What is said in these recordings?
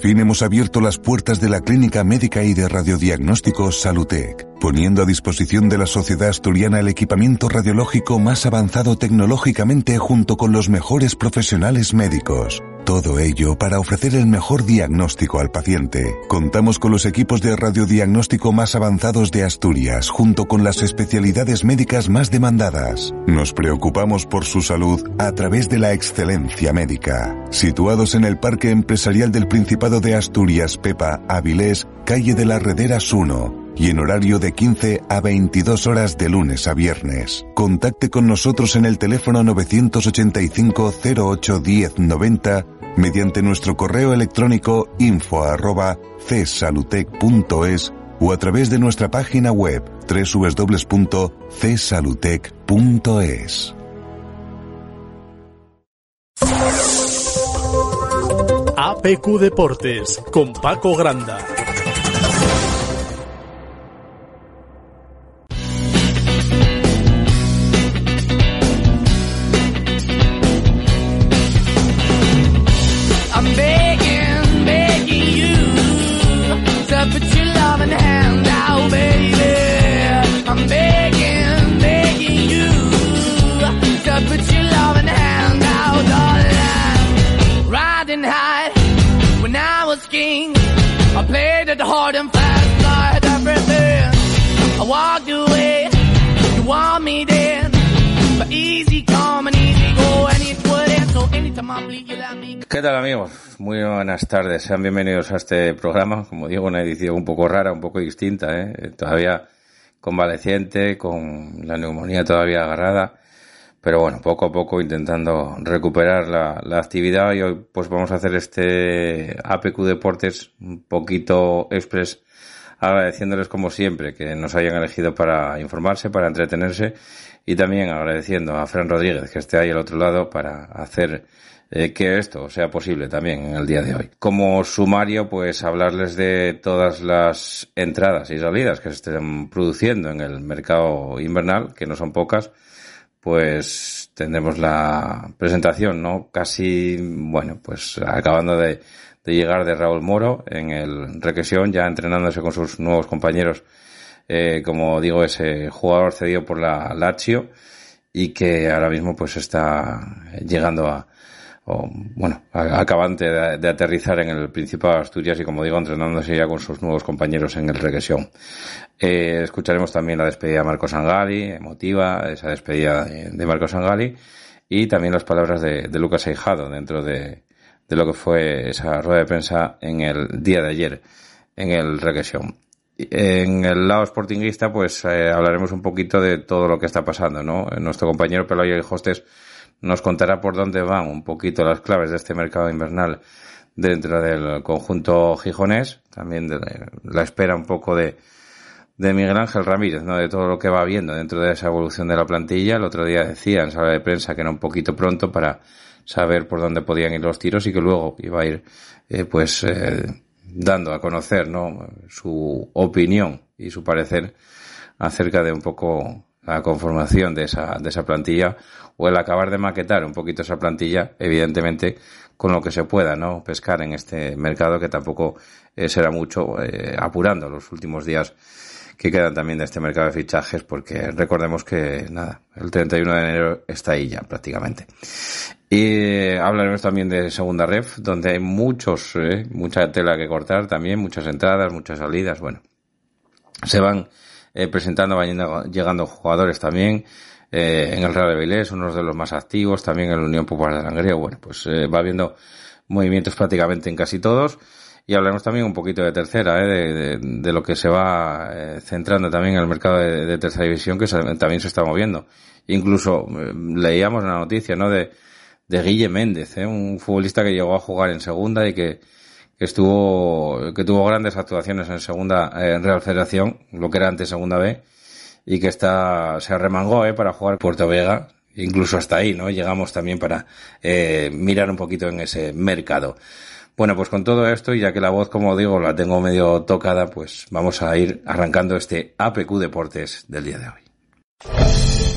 Fin hemos abierto las puertas de la clínica médica y de radiodiagnóstico Salutec, poniendo a disposición de la sociedad asturiana el equipamiento radiológico más avanzado tecnológicamente junto con los mejores profesionales médicos. Todo ello para ofrecer el mejor diagnóstico al paciente. Contamos con los equipos de radiodiagnóstico más avanzados de Asturias, junto con las especialidades médicas más demandadas. Nos preocupamos por su salud a través de la excelencia médica. Situados en el Parque Empresarial del Principado de Asturias, Pepa, Avilés, calle de las Rederas 1 y en horario de 15 a 22 horas de lunes a viernes. Contacte con nosotros en el teléfono 985 08 10 90 mediante nuestro correo electrónico info o a través de nuestra página web www.csalutec.es. APQ Deportes con Paco Granda. Tal amigos? Muy buenas tardes, sean bienvenidos a este programa, como digo, una edición un poco rara, un poco distinta, ¿eh? todavía convaleciente, con la neumonía todavía agarrada, pero bueno, poco a poco intentando recuperar la, la actividad. Y hoy pues vamos a hacer este APQ Deportes un poquito express, agradeciéndoles como siempre que nos hayan elegido para informarse, para entretenerse. Y también agradeciendo a Fran Rodríguez que esté ahí al otro lado para hacer eh, que esto sea posible también en el día de hoy. Como sumario, pues hablarles de todas las entradas y salidas que se estén produciendo en el mercado invernal, que no son pocas, pues tendremos la presentación, ¿no? Casi, bueno, pues acabando de, llegar de Raúl Moro en el Requesión, ya entrenándose con sus nuevos compañeros, eh, como digo, ese jugador cedido por la Lazio y que ahora mismo pues está llegando a, o, bueno, acabante de, aterrizar en el Principado de Asturias y como digo, entrenándose ya con sus nuevos compañeros en el Requesión. Eh, escucharemos también la despedida de Marco Sangali, emotiva, esa despedida de, de Marco Sangali, y también las palabras de, de Lucas Eijado dentro de, de lo que fue esa rueda de prensa en el día de ayer en el Requesión. En el lado sportinguista, pues eh, hablaremos un poquito de todo lo que está pasando, ¿no? Nuestro compañero Pelayo y Hostes nos contará por dónde van un poquito las claves de este mercado invernal dentro del conjunto gijonés, también de la espera un poco de, de Miguel Ángel Ramírez, ¿no? De todo lo que va viendo dentro de esa evolución de la plantilla. El otro día decía en sala de prensa que era un poquito pronto para saber por dónde podían ir los tiros y que luego iba a ir, eh, pues, eh, dando a conocer, ¿no? Su opinión y su parecer acerca de un poco la conformación de esa, de esa plantilla o el acabar de maquetar un poquito esa plantilla, evidentemente con lo que se pueda, ¿no? Pescar en este mercado que tampoco eh, será mucho, eh, apurando los últimos días que quedan también de este mercado de fichajes, porque recordemos que nada, el 31 de enero está ahí ya prácticamente. Y hablaremos también de segunda ref, donde hay muchos, eh, mucha tela que cortar también, muchas entradas, muchas salidas, bueno. Se van eh, presentando, van llegando jugadores también. Eh, en el Real Avilés, uno de los más activos, también en la Unión Popular de Langreo. Bueno, pues eh, va habiendo movimientos prácticamente en casi todos. Y hablaremos también un poquito de tercera, ¿eh? de, de- de lo que se va eh, centrando también en el mercado de, de tercera división, que se- también se está moviendo. Incluso eh, leíamos la noticia, ¿no? De, de Guille Méndez, ¿eh? un futbolista que llegó a jugar en segunda y que, estuvo, que tuvo grandes actuaciones en segunda, en Real Federación, lo que era antes segunda B, y que está, se arremangó, eh, para jugar Puerto Vega, incluso hasta ahí, ¿no? Llegamos también para, eh, mirar un poquito en ese mercado. Bueno, pues con todo esto, ya que la voz, como digo, la tengo medio tocada, pues vamos a ir arrancando este APQ Deportes del día de hoy.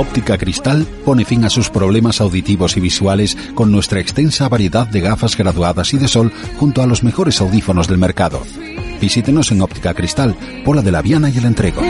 Óptica Cristal pone fin a sus problemas auditivos y visuales con nuestra extensa variedad de gafas graduadas y de sol junto a los mejores audífonos del mercado. Visítenos en Óptica Cristal, Pola de la Viana y el Entrego.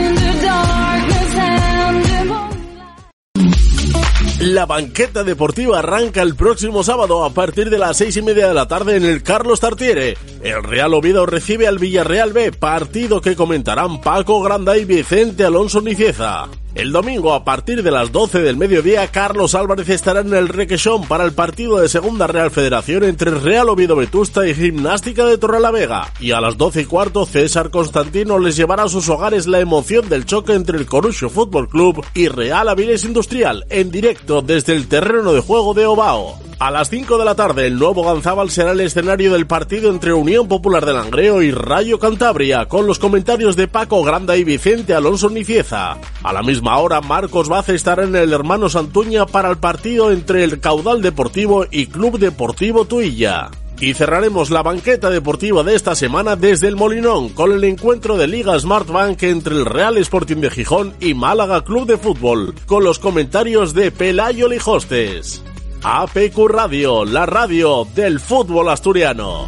La banqueta deportiva arranca el próximo sábado a partir de las seis y media de la tarde en el Carlos Tartiere. El Real Oviedo recibe al Villarreal B, partido que comentarán Paco Granda y Vicente Alonso Nicieza. El domingo a partir de las 12 del mediodía, Carlos Álvarez estará en el Requesón para el partido de Segunda Real Federación entre Real Oviedo Vetusta y Gimnástica de Torrelavega. Y a las 12 y cuarto, César Constantino les llevará a sus hogares la emoción del choque entre el Corucho Fútbol Club y Real Avilés Industrial en directo desde el terreno de juego de Obao. A las 5 de la tarde, el nuevo Ganzábal será el escenario del partido entre Unión Popular de Langreo y Rayo Cantabria, con los comentarios de Paco Granda y Vicente Alonso Nicieza. A la misma hora, Marcos Bace estará en el Hermano Santuña para el partido entre el Caudal Deportivo y Club Deportivo Tuilla. Y cerraremos la banqueta deportiva de esta semana desde el Molinón con el encuentro de Liga Smart Bank entre el Real Sporting de Gijón y Málaga Club de Fútbol, con los comentarios de Pelayo Lijostes. APQ Radio, la radio del fútbol asturiano.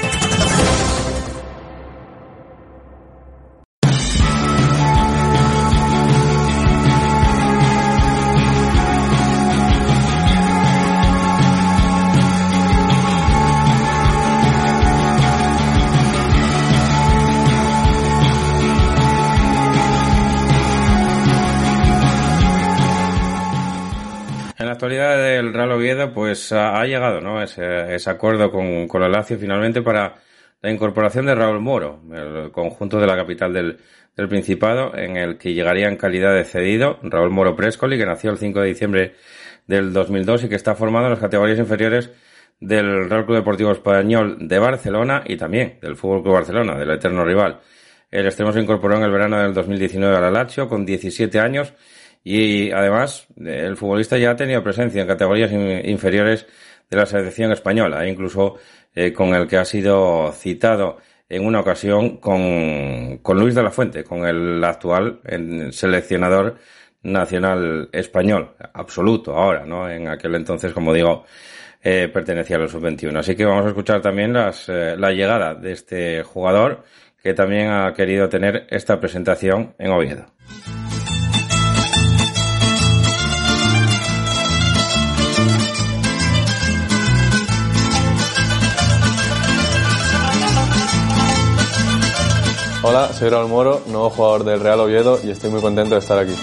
Pues ha, llegado ¿no? ese, ese acuerdo con, con el Lazio finalmente para la incorporación de Raúl Moro, el conjunto de la capital del, del Principado, en el que llegaría en calidad de cedido Raúl Moro Prescoli, que nació el 5 de diciembre del 2002 y que está formado en las categorías inferiores del Real Club Deportivo Español de Barcelona y también del Fútbol Club Barcelona, del eterno rival. El extremo se incorporó en el verano del 2019 al Lazio con 17 años y además, el futbolista ya ha tenido presencia en categorías inferiores de la selección española, incluso eh, con el que ha sido citado en una ocasión con, con Luis de la Fuente, con el actual seleccionador nacional español, absoluto ahora, ¿no? En aquel entonces, como digo, eh, pertenecía a los sub-21. Así que vamos a escuchar también las, eh, la llegada de este jugador que también ha querido tener esta presentación en Oviedo. Hola, soy Raúl Moro, nuevo jugador del Real Oviedo y estoy muy contento de estar aquí.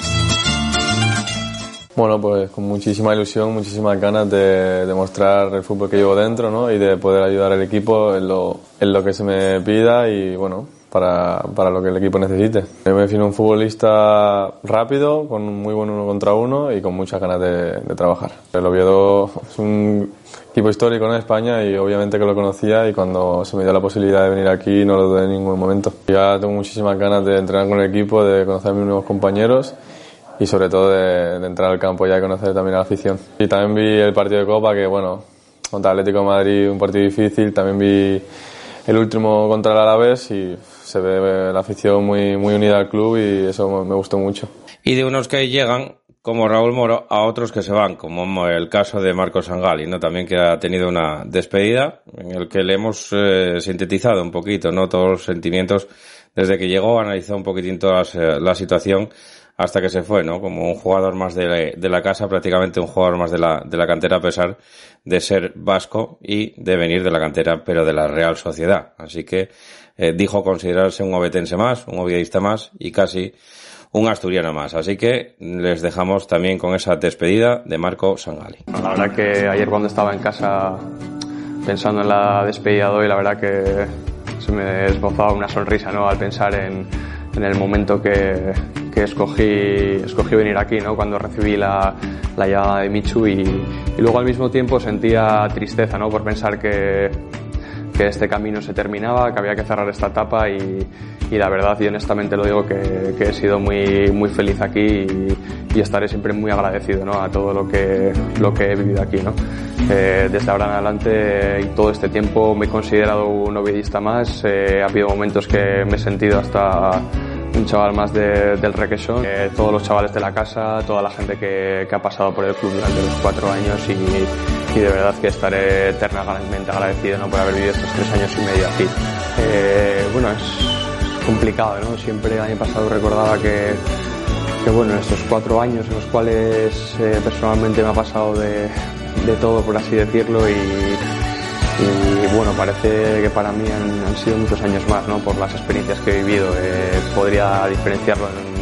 Bueno, pues con muchísima ilusión, muchísimas ganas de demostrar el fútbol que llevo dentro ¿no? y de poder ayudar al equipo en lo, en lo que se me pida y bueno, para, para, lo que el equipo necesite. Me defino un futbolista rápido, con muy buen uno contra uno y con muchas ganas de, de trabajar. El Oviedo es un equipo histórico en España y obviamente que lo conocía y cuando se me dio la posibilidad de venir aquí no lo dudé en ningún momento. Ya tengo muchísimas ganas de entrenar con el equipo, de conocer a mis nuevos compañeros y sobre todo de, de entrar al campo ya y conocer también a la afición. Y también vi el partido de Copa que bueno, contra Atlético de Madrid un partido difícil, también vi el último contra el Alavés y se ve la afición muy, muy unida al club y eso me gustó mucho. Y de unos que llegan, como Raúl Moro, a otros que se van, como el caso de Marcos Sangali, ¿no? También que ha tenido una despedida en el que le hemos eh, sintetizado un poquito, ¿no? Todos los sentimientos desde que llegó, analizó un poquitín toda la situación hasta que se fue, ¿no? Como un jugador más de la, casa, prácticamente un jugador más de la, de la cantera, a pesar de ser vasco y de venir de la cantera, pero de la Real Sociedad. Así que eh, dijo considerarse un obetense más, un oviedista más y casi un asturiano más. Así que les dejamos también con esa despedida de Marco Sangali. La verdad que ayer cuando estaba en casa pensando en la despedida de hoy, la verdad que se me esbozaba una sonrisa, ¿no? Al pensar en, en el momento que, que escogí, escogí venir aquí, ¿no? Cuando recibí la, la llamada de Michu y, y, luego al mismo tiempo sentía tristeza, ¿no? Por pensar que, que este camino se terminaba, que había que cerrar esta etapa y, y la verdad y honestamente lo digo que, que, he sido muy, muy feliz aquí y, y, estaré siempre muy agradecido ¿no? a todo lo que, lo que he vivido aquí. ¿no? Eh, desde ahora en adelante y todo este tiempo me he considerado un novidista más, eh, ha habido momentos que me he sentido hasta un chaval más de, del requesón. Eh, todos los chavales de la casa, toda la gente que, que, ha pasado por el club durante los cuatro años y, y de verdad que estaré eternamente agradecido ¿no? por haber vivido estos tres años y medio aquí. Eh, bueno, es complicado, ¿no? Siempre el año pasado recordaba que, que bueno, en estos cuatro años en los cuales eh, personalmente me ha pasado de, de todo, por así decirlo, y, y bueno, parece que para mí han, han, sido muchos años más, ¿no? Por las experiencias que he vivido. Eh, podría diferenciarlo en,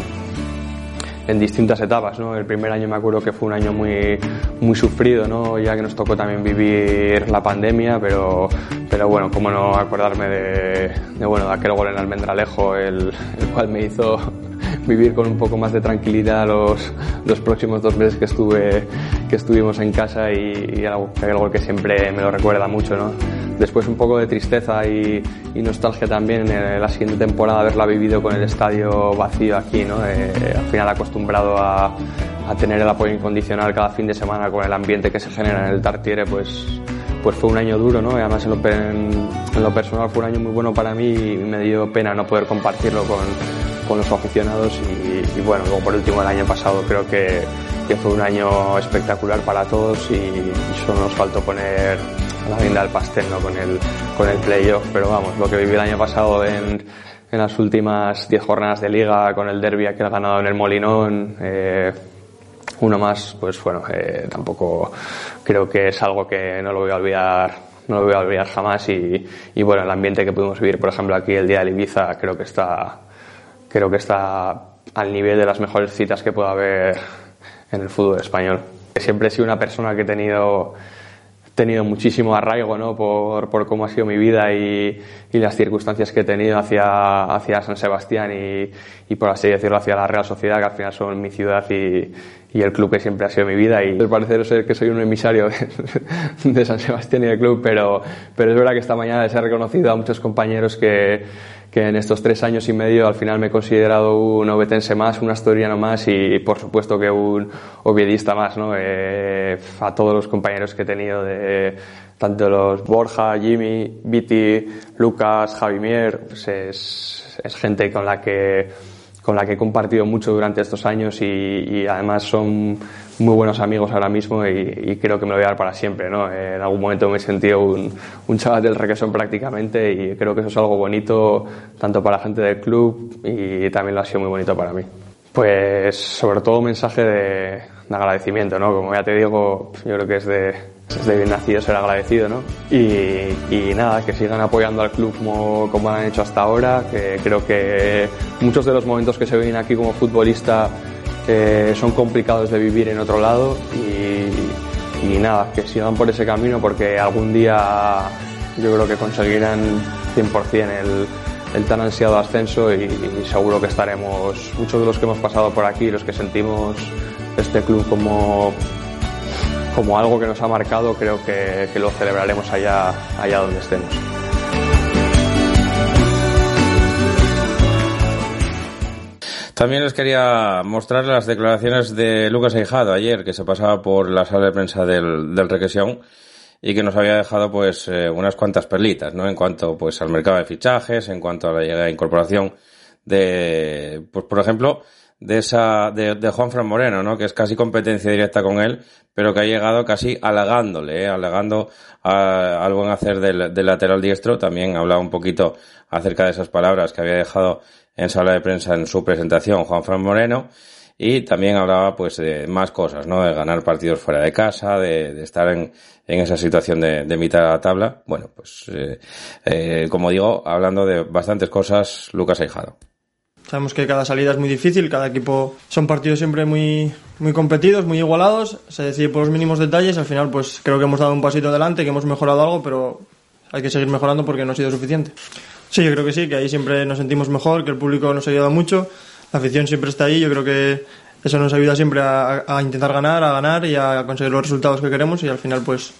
en, distintas etapas, ¿no? El primer año me acuerdo que fue un año muy, muy sufrido, ¿no? Ya que nos tocó también vivir la pandemia, pero, pero bueno, cómo no acordarme de, de bueno, de aquel gol en Almendralejo, el, el cual me hizo vivir con un poco más de tranquilidad los, los próximos dos meses que estuve que estuvimos en casa y, y algo, algo que siempre me lo recuerda mucho, ¿no? Después un poco de tristeza y, y nostalgia también en la siguiente temporada haberla vivido con el estadio vacío aquí, ¿no? Eh, al final acostumbrado a, a tener el apoyo incondicional cada fin de semana con el ambiente que se genera en el Tartiere, pues pues fue un año duro, ¿no? Y además en lo, en, en lo, personal fue un año muy bueno para mí y me dio pena no poder compartirlo con, con los aficionados y, y, bueno, luego por último el año pasado creo que, que fue un año espectacular para todos y, y solo nos faltó poner la guinda del pastel ¿no? con el, con el playoff, pero vamos, lo que viví el año pasado en, en las últimas 10 jornadas de liga con el derby que ha ganado en el Molinón, eh, uno más, pues bueno, eh, tampoco creo que es algo que no lo voy a olvidar, no lo voy a olvidar jamás y, y bueno, el ambiente que pudimos vivir, por ejemplo, aquí el día de Ibiza, creo que está, creo que está al nivel de las mejores citas que pueda haber en el fútbol español. Siempre he sido una persona que he tenido tenido muchísimo arraigo ¿no? por, por cómo ha sido mi vida y, y, las circunstancias que he tenido hacia, hacia San Sebastián y, y, por así decirlo, hacia la Real Sociedad, que al final son mi ciudad y, y el club que siempre ha sido mi vida. Y al parecer ser que soy un emisario de, de San Sebastián y del club, pero, pero es verdad que esta mañana les he reconocido a muchos compañeros que, que en estos tres años y medio al final me he considerado un obetense más, un asturiano más y por supuesto que un oviedista más, ¿no? Eh, a todos los compañeros que he tenido de tanto los Borja, Jimmy, Viti, Lucas, Javimier, pues es, es gente con la que con la que he compartido mucho durante estos años y, y además son muy buenos amigos ahora mismo y, y, creo que me lo voy a dar para siempre. ¿no? Eh, en algún momento me he sentido un, un chaval del requesón prácticamente y creo que eso es algo bonito tanto para la gente del club y también lo ha sido muy bonito para mí. Pues sobre todo un mensaje de, de agradecimiento, ¿no? Como ya te digo, yo creo que es de, es de bien nacido ser agradecido, ¿no? Y, y, nada, que sigan apoyando al club como, como han hecho hasta ahora, que creo que muchos de los momentos que se ven aquí como futbolista eh, son complicados de vivir en otro lado y, nada, que sigan por ese camino porque algún día yo creo que conseguirán 100% el, el tan ansiado ascenso y, y, seguro que estaremos, muchos de los que hemos pasado por aquí, los que sentimos este club como, como algo que nos ha marcado, creo que, que lo celebraremos allá, allá donde estemos. También les quería mostrar las declaraciones de Lucas Eijado ayer, que se pasaba por la sala de prensa del, del Requesión y que nos había dejado pues eh, unas cuantas perlitas, ¿no? En cuanto pues al mercado de fichajes, en cuanto a la llegada de incorporación de, pues por ejemplo, de esa, de, de Juan Fran Moreno, ¿no? Que es casi competencia directa con él, pero que ha llegado casi halagándole, ¿eh? halagando al buen hacer del, del lateral diestro. También hablaba un poquito acerca de esas palabras que había dejado en sala de prensa en su presentación Juan Fran Moreno y también hablaba pues de más cosas, ¿no? De ganar partidos fuera de casa, de, de estar en, en, esa situación de, de, mitad de la tabla. Bueno, pues eh, eh, como digo, hablando de bastantes cosas, Lucas Aijado. Sabemos que cada salida es muy difícil, cada equipo son partidos siempre muy, muy competidos, muy igualados, se decide por los mínimos detalles, al final pues creo que hemos dado un pasito adelante, que hemos mejorado algo, pero hay que seguir mejorando porque no ha sido suficiente. Sí, yo creo que sí, que ahí siempre nos sentimos mejor, que el público nos ha ayudado mucho, la afición siempre está ahí, yo creo que eso nos ayuda siempre a, a intentar ganar, a ganar y a conseguir los resultados que queremos y al final pues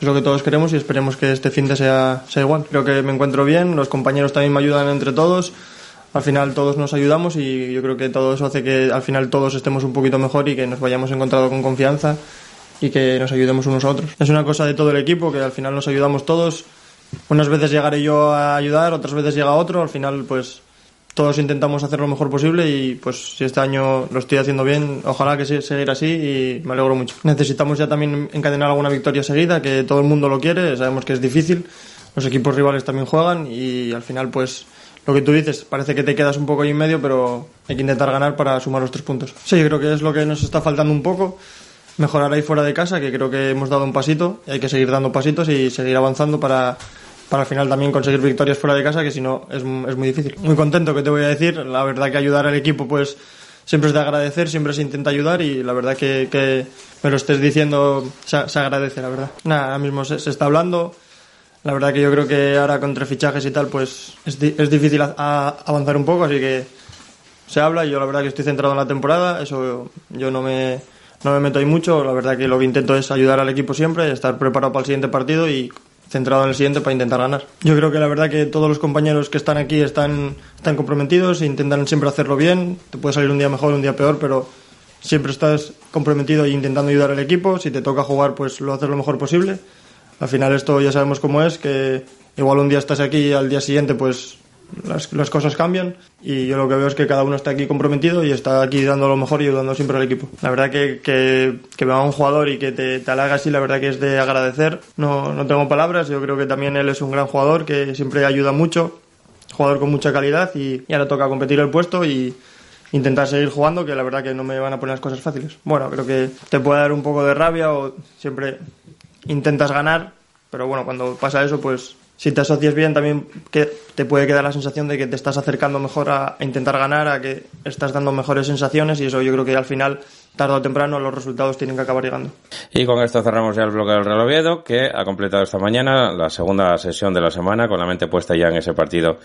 es lo que todos queremos y esperemos que este fin de sea, sea igual. Creo que me encuentro bien, los compañeros también me ayudan entre todos, al final todos nos ayudamos y yo creo que todo eso hace que al final todos estemos un poquito mejor y que nos vayamos encontrado con confianza y que nos ayudemos unos a otros. Es una cosa de todo el equipo que al final nos ayudamos todos unas veces llegaré yo a ayudar, otras veces llega otro, al final pues todos intentamos hacer lo mejor posible y pues si este año lo estoy haciendo bien, ojalá que seguir así y me alegro mucho. Necesitamos ya también encadenar alguna victoria seguida, que todo el mundo lo quiere, sabemos que es difícil, los equipos rivales también juegan y al final pues lo que tú dices, parece que te quedas un poco ahí en medio, pero hay que intentar ganar para sumar los tres puntos. Sí, creo que es lo que nos está faltando un poco mejorar ahí fuera de casa, que creo que hemos dado un pasito y hay que seguir dando pasitos y seguir avanzando para para al final también conseguir victorias fuera de casa, que si no es, es muy difícil. Muy contento que te voy a decir, la verdad que ayudar al equipo pues siempre es de agradecer, siempre se intenta ayudar y la verdad que, que me lo estés diciendo se, se, agradece, la verdad. Nada, ahora mismo se, se, está hablando. La verdad que yo creo que ahora contra fichajes y tal, pues es, es difícil avanzar un poco, así que se habla y yo la verdad que estoy centrado en la temporada, eso yo no me, no me meto ahí mucho, la verdad que lo que intento es ayudar al equipo siempre, estar preparado para el siguiente partido y centrado en el siguiente para intentar ganar. Yo creo que la verdad que todos los compañeros que están aquí están, están comprometidos e intentan siempre hacerlo bien. Te puede salir un día mejor, un día peor, pero siempre estás comprometido e intentando ayudar al equipo. Si te toca jugar, pues lo haces lo mejor posible. Al final esto ya sabemos cómo es, que igual un día estás aquí y al día siguiente pues las, cosas cambian y yo lo que veo es que cada uno está aquí comprometido y está aquí dando lo mejor y ayudando siempre al equipo. La verdad que, que, que me va un jugador y que te, te halaga así, la verdad que es de agradecer. No, no tengo palabras, yo creo que también él es un gran jugador que siempre ayuda mucho, jugador con mucha calidad y, y ahora toca competir el puesto y intentar seguir jugando, que la verdad que no me van a poner las cosas fáciles. Bueno, creo que te puede dar un poco de rabia o siempre intentas ganar, pero bueno, cuando pasa eso pues si te asocias bien también que te puede quedar la sensación de que te estás acercando mejor a, intentar ganar, a que estás dando mejores sensaciones y eso yo creo que al final, tarde o temprano, los resultados tienen que acabar llegando. Y con esto cerramos ya el bloque del Real Oviedo, que ha completado esta mañana la segunda sesión de la semana, con la mente puesta ya en ese partido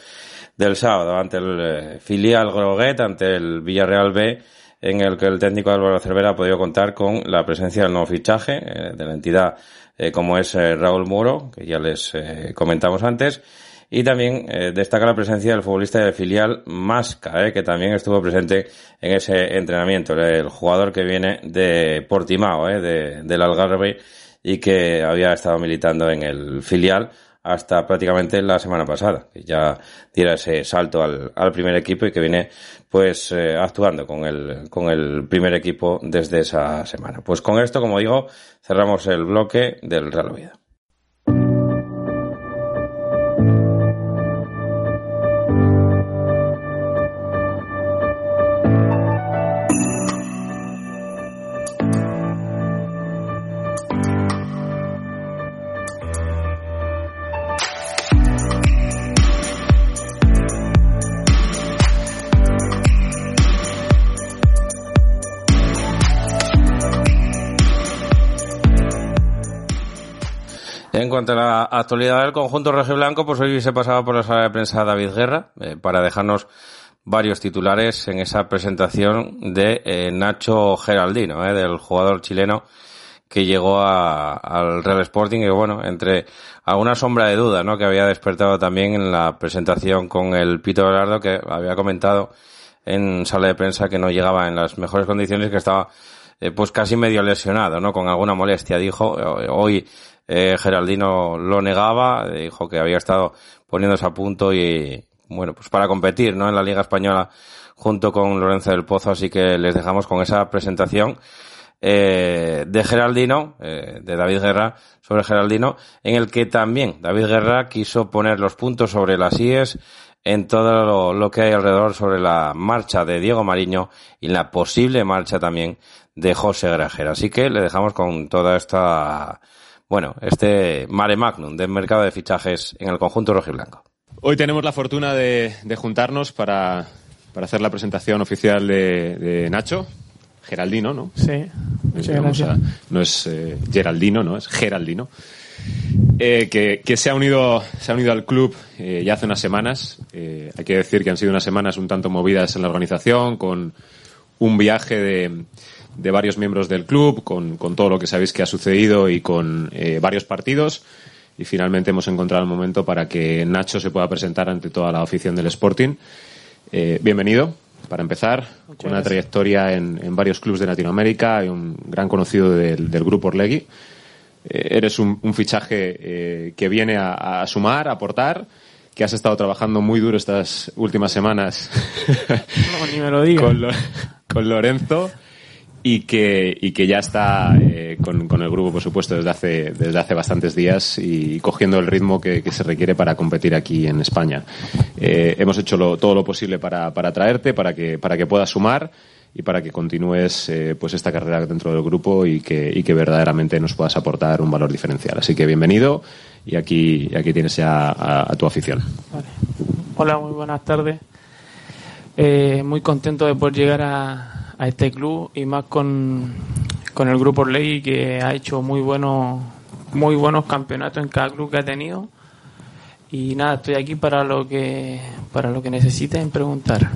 del sábado ante el eh, filial Groguet, ante el Villarreal B, en el que el técnico Álvaro Cervera ha podido contar con la presencia del nuevo fichaje eh, de la entidad eh, como es eh, Raúl Muro, que ya les eh, comentamos antes, y también destaca la presencia del futbolista de filial Masca, que también estuvo presente en ese entrenamiento, el jugador que viene de Portimao, de, del Algarve, y que había estado militando en el filial hasta prácticamente la semana pasada, que ya diera ese salto al, al primer equipo y que viene pues eh, actuando con el, con el primer equipo desde esa semana. Pues con esto, como digo, cerramos el bloque del Real Oviedo. En cuanto a la actualidad del conjunto blanco, pues hoy se pasaba por la sala de prensa David Guerra eh, para dejarnos varios titulares en esa presentación de eh, Nacho Geraldino, eh, del jugador chileno que llegó al Real Sporting y bueno, entre alguna sombra de duda, ¿no? Que había despertado también en la presentación con el Pito Velardo que había comentado en sala de prensa que no llegaba en las mejores condiciones, que estaba eh, pues casi medio lesionado, ¿no? Con alguna molestia, dijo. Hoy eh, Geraldino lo negaba, dijo que había estado poniéndose a punto y, bueno, pues para competir, ¿no? En la Liga Española junto con Lorenzo del Pozo, así que les dejamos con esa presentación eh, de Geraldino, eh, de David Guerra, sobre Geraldino, en el que también David Guerra quiso poner los puntos sobre las IES en todo lo, que hay alrededor sobre la marcha de Diego Mariño y la posible marcha también de José Grajera. Así que le dejamos con toda esta, bueno, este mare magnum del mercado de fichajes en el conjunto rojiblanco. Hoy tenemos la fortuna de, juntarnos para, hacer la presentación oficial de Nacho, Geraldino, ¿no? Sí, no es eh, Geraldino, ¿no? Es Geraldino. Eh, que, se, ha unido, se ha unido al club eh, ya hace unas semanas. hay que decir que han sido unas semanas un tanto movidas en la organización, con un viaje de, de varios miembros del club, con, con, todo lo que sabéis que ha sucedido y con varios partidos. Y finalmente hemos encontrado el momento para que Nacho se pueda presentar ante toda la afición del Sporting. bienvenido para empezar, con una trayectoria en, varios clubes de Latinoamérica y un gran conocido del, grupo Orlegui. Eh, eres un, fichaje eh, que viene a, sumar, a aportar, que has estado trabajando muy duro estas últimas semanas ni me lo con Lorenzo y que, y que ya está eh, con, con, el grupo, por supuesto, desde hace, desde hace bastantes días y cogiendo el ritmo que, se requiere para competir aquí en España. Eh, hemos hecho lo, todo lo posible para, para traerte, para que, para que puedas sumar y para que continúes eh, pues esta carrera dentro del grupo y que, y que verdaderamente nos puedas aportar un valor diferencial. Así que bienvenido y aquí, aquí tienes ya a, tu afición. Hola, muy buenas tardes. Muy contento de poder llegar a, a este club y más con, con el grupo Ley que ha hecho muy buenos muy buenos campeonatos en cada club que ha tenido. Y nada estoy aquí para lo que para lo que necesiten preguntar.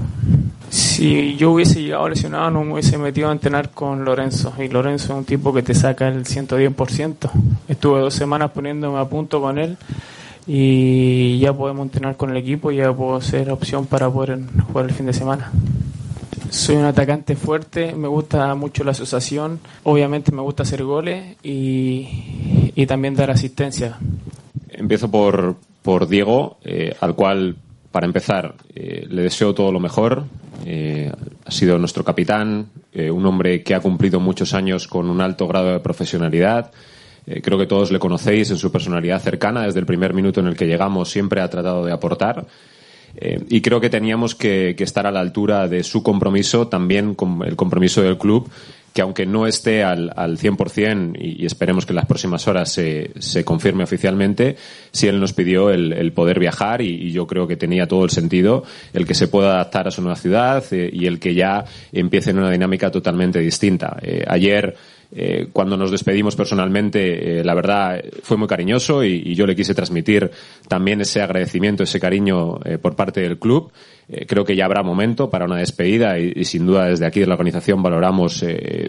Si yo hubiese llegado lesionado no me hubiese metido a entrenar con Lorenzo. Y Lorenzo es un tipo que te saca el 110% estuve dos semanas poniéndome a punto con él y ya podemos entrenar con el equipo y ya puedo ser opción para poder jugar el fin de semana soy un atacante fuerte, me gusta mucho la asociación, obviamente me gusta hacer goles y, y también dar asistencia. Empiezo por, por Diego, eh, al cual, para empezar, eh, le deseo todo lo mejor. Eh, ha sido nuestro capitán, un hombre que ha cumplido muchos años con un alto grado de profesionalidad. creo que todos le conocéis en su personalidad cercana. Desde el primer minuto en el que llegamos siempre ha tratado de aportar. Eh, y creo que teníamos que, estar a la altura de su compromiso, también con el compromiso del club, que aunque no esté al, al 100% y, y esperemos que en las próximas horas se, se confirme oficialmente, sí él nos pidió el, poder viajar y, yo creo que tenía todo el sentido el que se pueda adaptar a su nueva ciudad eh, y el que ya empiece en una dinámica totalmente distinta. Eh, ayer eh, cuando nos despedimos personalmente, eh, la verdad fue muy cariñoso y, yo le quise transmitir también ese agradecimiento, ese cariño eh, por parte del club. creo que ya habrá momento para una despedida y, sin duda desde aquí de la organización valoramos,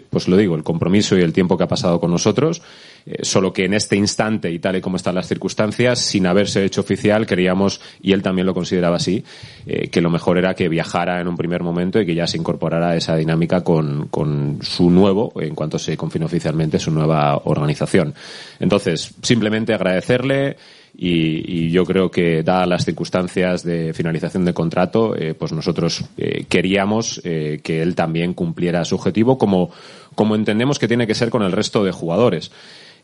pues lo digo, el compromiso y el tiempo que ha pasado con nosotros. Solo que en este instante y tal y como están las circunstancias, sin haberse hecho oficial, queríamos, y él también lo consideraba así, que lo mejor era que viajara en un primer momento y que ya se incorporara a esa dinámica con, con su nuevo, en cuanto se oficialmente su nueva organización. Entonces, simplemente agradecerle y, yo creo que, dadas las circunstancias de finalización de contrato, eh, pues nosotros eh, queríamos eh, que él también cumpliera su objetivo como, como entendemos que tiene que ser con el resto de jugadores.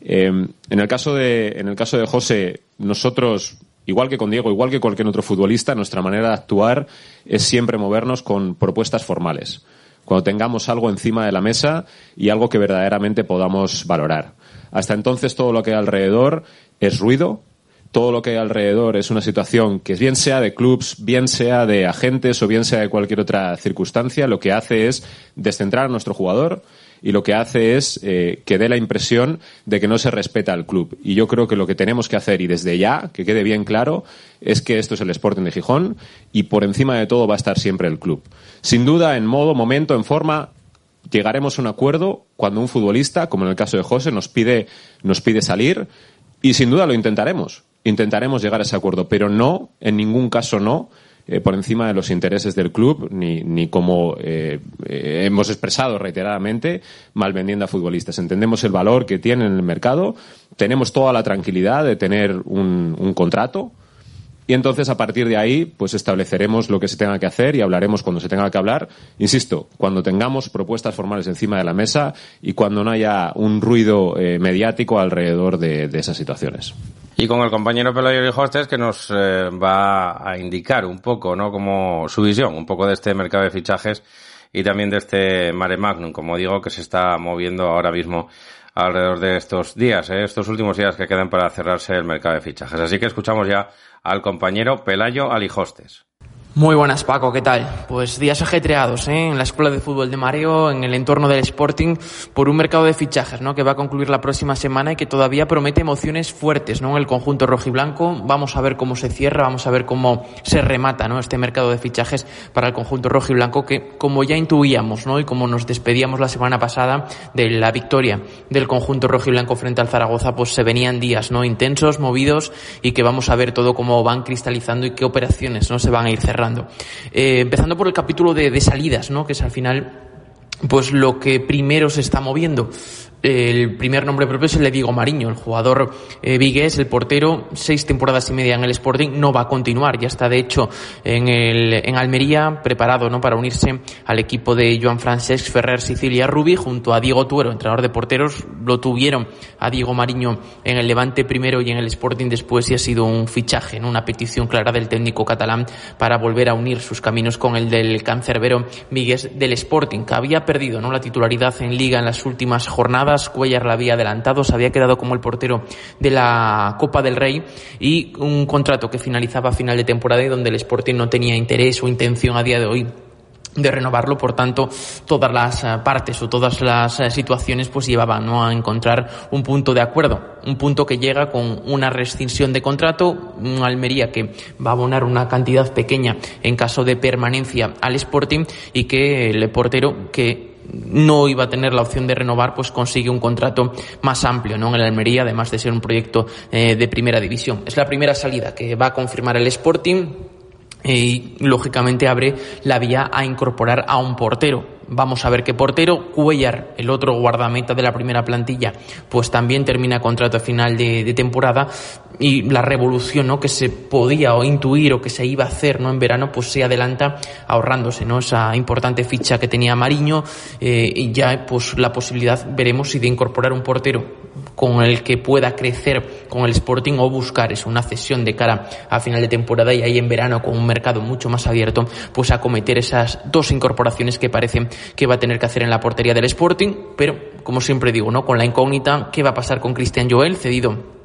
En el caso de, en el caso de José, nosotros igual que con Diego, igual que cualquier otro futbolista, nuestra manera de actuar es siempre movernos con propuestas formales cuando tengamos algo encima de la mesa y algo que verdaderamente podamos valorar. Hasta entonces todo lo que hay alrededor es ruido, todo lo que hay alrededor es una situación que bien sea de clubs, bien sea de agentes o bien sea de cualquier otra circunstancia, lo que hace es descentrar a nuestro jugador y lo que hace es eh, que dé la impresión de que no se respeta al club. Y yo creo que lo que tenemos que hacer, y desde ya, que quede bien claro, es que esto es el Sporting de Gijón y por encima de todo va a estar siempre el club. Sin duda, en modo, momento, en forma, llegaremos a un acuerdo cuando un futbolista, como en el caso de José, nos pide, nos pide salir y sin duda lo intentaremos. Intentaremos llegar a ese acuerdo, pero no, en ningún caso no, eh, por encima de los intereses del club, ni, ni como eh, eh, hemos expresado reiteradamente, mal vendiendo a futbolistas. Entendemos el valor que tienen en el mercado, tenemos toda la tranquilidad de tener un, contrato, y entonces a partir de ahí pues estableceremos lo que se tenga que hacer y hablaremos cuando se tenga que hablar. Insisto, cuando tengamos propuestas formales encima de la mesa y cuando no haya un ruido mediático alrededor de, de, esas situaciones. Y con el compañero Pelayo Hostes que nos eh, va a indicar un poco, ¿no? Como su visión, un poco de este mercado de fichajes y también de este mare magnum, como digo, que se está moviendo ahora mismo alrededor de estos días, ¿eh? estos últimos días que quedan para cerrarse el mercado de fichajes. Así que escuchamos ya al compañero Pelayo Alijostes. Muy buenas, Paco, ¿qué tal? Pues días ajetreados ¿eh? en la Escuela de Fútbol de Mareo, en el entorno del Sporting, por un mercado de fichajes ¿no? que va a concluir la próxima semana y que todavía promete emociones fuertes ¿no? en el conjunto rojiblanco. Vamos a ver cómo se cierra, vamos a ver cómo se remata ¿no? este mercado de fichajes para el conjunto rojiblanco que, como ya intuíamos ¿no? y como nos despedíamos la semana pasada de la victoria del conjunto rojiblanco frente al Zaragoza, pues se venían días ¿no? intensos, movidos y que vamos a ver todo cómo van cristalizando y qué operaciones ¿no? se van a ir cerrando eh, empezando por el capítulo de, de salidas, ¿no? Que es al final pues lo que primero se está moviendo. El primer nombre propio es el de Diego Mariño, el jugador eh, vigués, el portero, seis temporadas y media en el Sporting, no va a continuar, ya está de hecho en, el, en Almería preparado ¿no? para unirse al equipo de Joan Francesc Ferrer Sicilia Rubi junto a Diego Tuero, entrenador de porteros, lo tuvieron a Diego Mariño en el Levante primero y en el Sporting después y ha sido un fichaje, ¿no? una petición clara del técnico catalán para volver a unir sus caminos con el del cancerbero vigués del Sporting, que había perdido ¿no? la titularidad en liga en las últimas jornadas Cuellar la había adelantado, se había quedado como el portero de la Copa del Rey y un contrato que finalizaba a final de temporada y donde el Sporting no tenía interés o intención a día de hoy de renovarlo, por tanto, todas las eh, partes o todas las eh, situaciones pues llevaban ¿no? a encontrar un punto de acuerdo, un punto que llega con una rescisión de contrato, un Almería que va a abonar una cantidad pequeña en caso de permanencia al Sporting y que el portero que no iba a tener la opción de renovar, pues consigue un contrato más amplio ¿no? en el Almería, además de ser un proyecto eh, de primera división. Es la primera salida que va a confirmar el Sporting y lógicamente abre la vía a incorporar a un portero Vamos a ver qué portero. Cuellar, el otro guardameta de la primera plantilla, pues también termina contrato a final de, temporada. Y la revolución ¿no? que se podía o intuir o que se iba a hacer ¿no? en verano, pues se adelanta ahorrándose ¿no? esa importante ficha que tenía Mariño. Eh, y ya pues la posibilidad, veremos si de incorporar un portero con el que pueda crecer con el Sporting o buscar es una cesión de cara a final de temporada y ahí en verano con un mercado mucho más abierto pues acometer esas dos incorporaciones que parecen que va a tener que hacer en la portería del Sporting, pero como siempre digo, ¿no? Con la incógnita, ¿qué va a pasar con Cristian Joel, cedido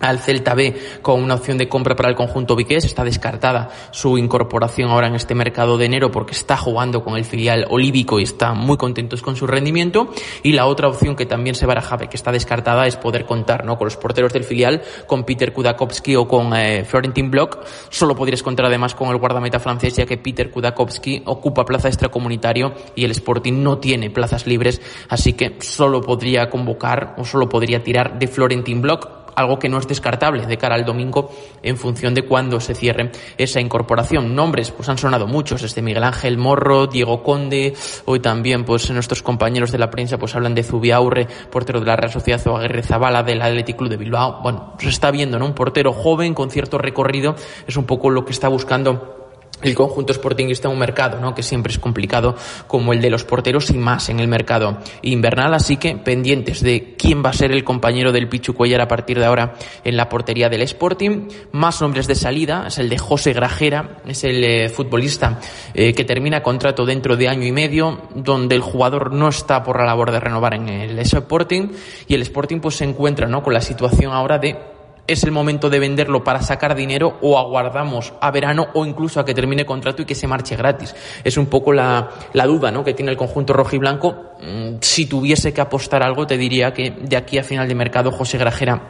al Celta B con una opción de compra para el conjunto Viqués. Está descartada su incorporación ahora en este mercado de enero porque está jugando con el filial olívico y está muy contentos con su rendimiento. Y la otra opción que también se baraja, que está descartada, es poder contar ¿no? con los porteros del filial, con Peter Kudakowski o con eh, Florentin Block. Solo podrías contar además con el guardameta francés ya que Peter Kudakowski ocupa plaza extracomunitario y el Sporting no tiene plazas libres, así que solo podría convocar o solo podría tirar de Florentin Block algo que no es descartable de cara al domingo en función de cuándo se cierre esa incorporación. Nombres, pues han sonado muchos, desde Miguel Ángel Morro, Diego Conde, hoy también pues nuestros compañeros de la prensa pues hablan de Zubiaurre, portero de la Real Sociedad o Aguirre Zabala del Athletic Club de Bilbao. Bueno, se está viendo, ¿no? Un portero joven con cierto recorrido, es un poco lo que está buscando el conjunto sportingista en un mercado, ¿no? que siempre es complicado como el de los porteros y más en el mercado invernal, así que pendientes de quién va a ser el compañero del Pichu Cuellar a partir de ahora en la portería del Sporting. Más nombres de salida, es el de José Grajera, es el eh, futbolista eh, que termina contrato dentro de año y medio, donde el jugador no está por la labor de renovar en el Sporting y el Sporting pues se encuentra ¿no? con la situación ahora de ¿Es el momento de venderlo para sacar dinero o aguardamos a verano o incluso a que termine contrato y que se marche gratis? Es un poco la, la duda ¿no? que tiene el conjunto rojo y blanco. Mm, Si tuviese que apostar algo, te diría que de aquí a final de mercado José Grajera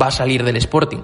va a salir del Sporting.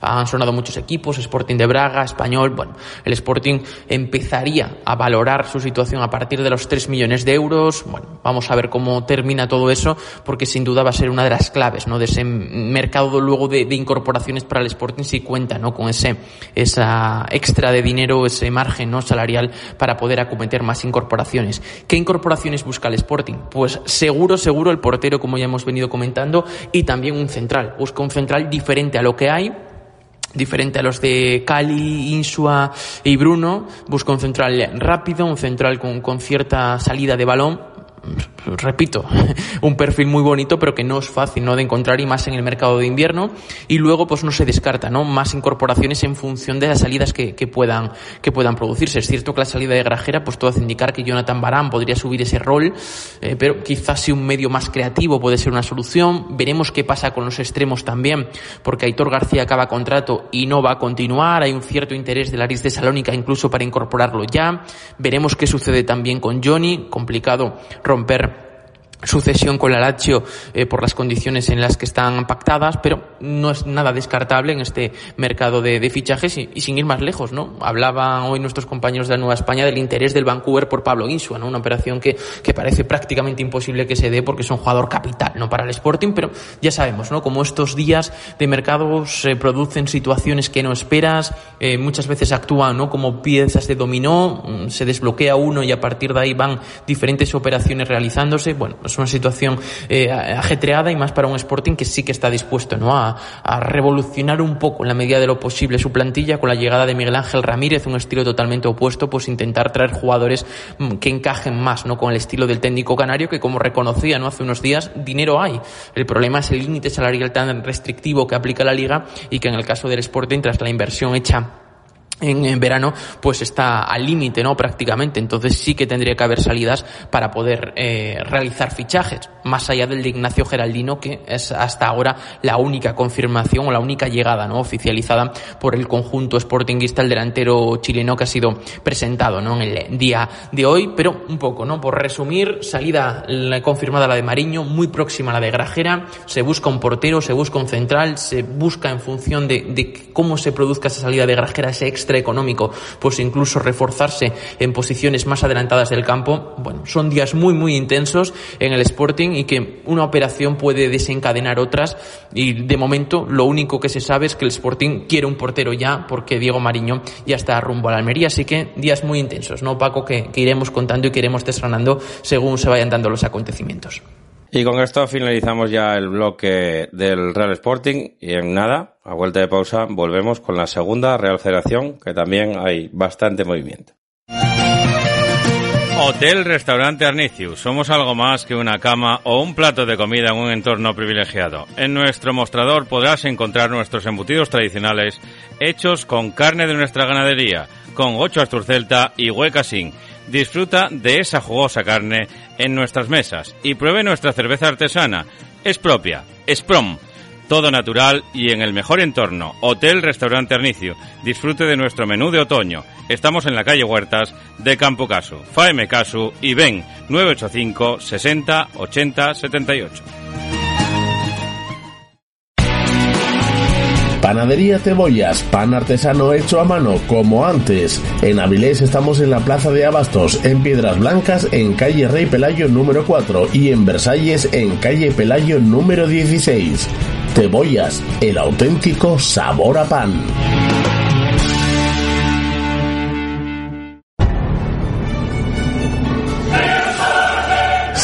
Han sonado muchos equipos, Sporting de Braga, Español. Bueno, el Sporting empezaría a valorar su situación a partir de los 3 millones de euros. Bueno, vamos a ver cómo termina todo eso, porque sin duda va a ser una de las claves, ¿no? De ese mercado luego de, de incorporaciones para el Sporting si cuenta, ¿no? Con ese, esa extra de dinero, ese margen, ¿no? Salarial para poder acometer más incorporaciones. ¿Qué incorporaciones busca el Sporting? Pues seguro, seguro el portero, como ya hemos venido comentando, y también un central. Busca un central diferente a lo que hay, diferente a los de Cali, Insua y Bruno. Busca un central rápido, un central con, con cierta salida de balón. Repito, un perfil muy bonito, pero que no es fácil ¿no? de encontrar y más en el mercado de invierno. Y luego, pues no se descarta, ¿no? Más incorporaciones en función de las salidas que, que puedan, que puedan producirse. Es cierto que la salida de Grajera, pues todo hace indicar que Jonathan Barán podría subir ese rol, eh, pero quizás si un medio más creativo puede ser una solución. Veremos qué pasa con los extremos también, porque Aitor García acaba contrato y no va a continuar. Hay un cierto interés de Laris de Salónica incluso para incorporarlo ya. Veremos qué sucede también con Johnny. Complicado romper sucesión con la Lazio eh, por las condiciones en las que están pactadas, pero no es nada descartable en este mercado de, fichajes y, sin ir más lejos, ¿no? Hablaban hoy nuestros compañeros de la Nueva España del interés del Vancouver por Pablo Insua, ¿no? Una operación que, que parece prácticamente imposible que se dé porque es un jugador capital, ¿no? Para el Sporting, pero ya sabemos, ¿no? Como estos días de mercado se producen situaciones que no esperas, eh, muchas veces actúan, ¿no? Como piezas de dominó, se desbloquea uno y a partir de ahí van diferentes operaciones realizándose, bueno, es una situación eh, ajetreada y más para un Sporting que sí que está dispuesto ¿no? a, a, revolucionar un poco en la medida de lo posible su plantilla con la llegada de Miguel Ángel Ramírez, un estilo totalmente opuesto, pues intentar traer jugadores que encajen más ¿no? con el estilo del técnico canario que como reconocía ¿no? hace unos días, dinero hay. El problema es el límite salarial tan restrictivo que aplica la liga y que en el caso del Sporting, tras la inversión hecha en, en, verano pues está al límite no prácticamente. Entonces sí que tendría que haber salidas para poder eh, realizar fichajes más allá del de Ignacio Geraldino que es hasta ahora la única confirmación o la única llegada no oficializada por el conjunto sportinguista el delantero chileno que ha sido presentado no en el día de hoy. Pero un poco no por resumir salida confirmada la de Mariño muy próxima a la de Grajera. Se busca un portero se busca un central se busca en función de, de cómo se produzca esa salida de Grajera ese extra extra económico, pues incluso reforzarse en posiciones más adelantadas del campo. Bueno, son días muy, muy intensos en el Sporting y que una operación puede desencadenar otras. Y de momento, lo único que se sabe es que el Sporting quiere un portero ya, porque Diego Mariño ya está rumbo a la Almería. Así que días muy intensos, ¿no, Paco? Que, que iremos contando y que iremos desgranando según se vayan dando los acontecimientos. Y con esto finalizamos ya el bloque del Real Sporting y en nada, a vuelta de pausa, volvemos con la segunda Real Federación, que también hay bastante movimiento. Hotel Restaurante Arnicius. Somos algo más que una cama o un plato de comida en un entorno privilegiado. En nuestro mostrador podrás encontrar nuestros embutidos tradicionales hechos con carne de nuestra ganadería, con ocho asturcelta y huecasín. Disfruta de esa jugosa carne en nuestras mesas y pruebe nuestra cerveza artesana. Es propia, es prom. Todo natural y en el mejor entorno. Hotel Restaurante Arnicio. Disfrute de nuestro menú de otoño. Estamos en la calle Huertas de Campo Casu. Faeme Casu y ven 985 60 80 78. Panadería Cebollas, pan artesano hecho a mano, como antes. En Avilés estamos en la Plaza de Abastos, en Piedras Blancas, en calle Rey Pelayo número 4 y en Versalles, en calle Pelayo número 16. Cebollas, el auténtico sabor a pan.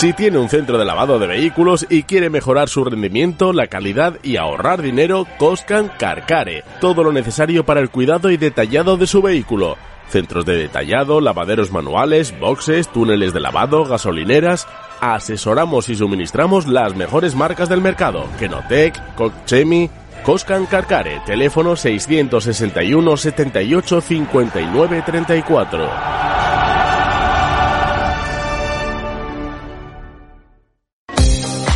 Si tiene un centro de lavado de vehículos y quiere mejorar su rendimiento, la calidad y ahorrar dinero, Coscan Carcare. Todo lo necesario para el cuidado y detallado de su vehículo. Centros de detallado, lavaderos manuales, boxes, túneles de lavado, gasolineras. Asesoramos y suministramos las mejores marcas del mercado. Kenotec, Cochemi, Coscan Carcare. Teléfono 661 78 59 34.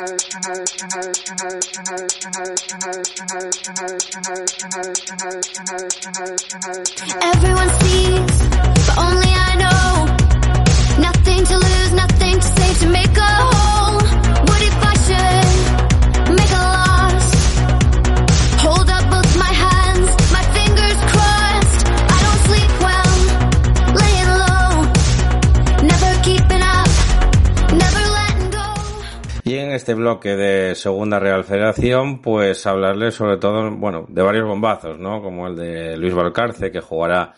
Everyone sees, but only I know. Nothing to lose, nothing to save to make a whole. Y en este bloque de Segunda Real Federación, pues hablarles sobre todo, bueno, de varios bombazos, ¿no? Como el de Luis Valcarce, que jugará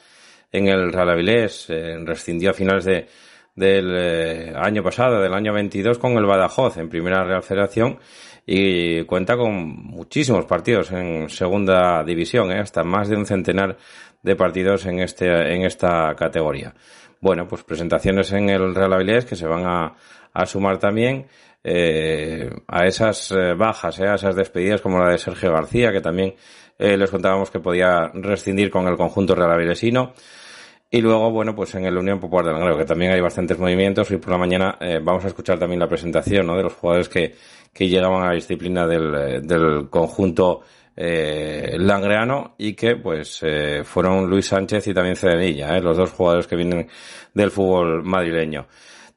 en el Real Avilés, eh, rescindió a finales de, del eh, año pasado, del año 22, con el Badajoz en Primera Real Federación y cuenta con muchísimos partidos en Segunda División, ¿eh? hasta más de un centenar de partidos en, este, en esta categoría. Bueno, pues presentaciones en el Real Avilés que se van a, a sumar también eh, a esas eh, bajas, eh, a esas despedidas como la de Sergio García, que también eh, les contábamos que podía rescindir con el conjunto real avilesino. Y luego, bueno, pues en el Unión Popular de Langreo, que también hay bastantes movimientos y por la mañana eh, vamos a escuchar también la presentación ¿no? de los jugadores que, que llegaban a la disciplina del, eh, del conjunto eh, langreano y que pues eh, fueron Luis Sánchez y también Cedenilla, eh, los dos jugadores que vienen del fútbol madrileño.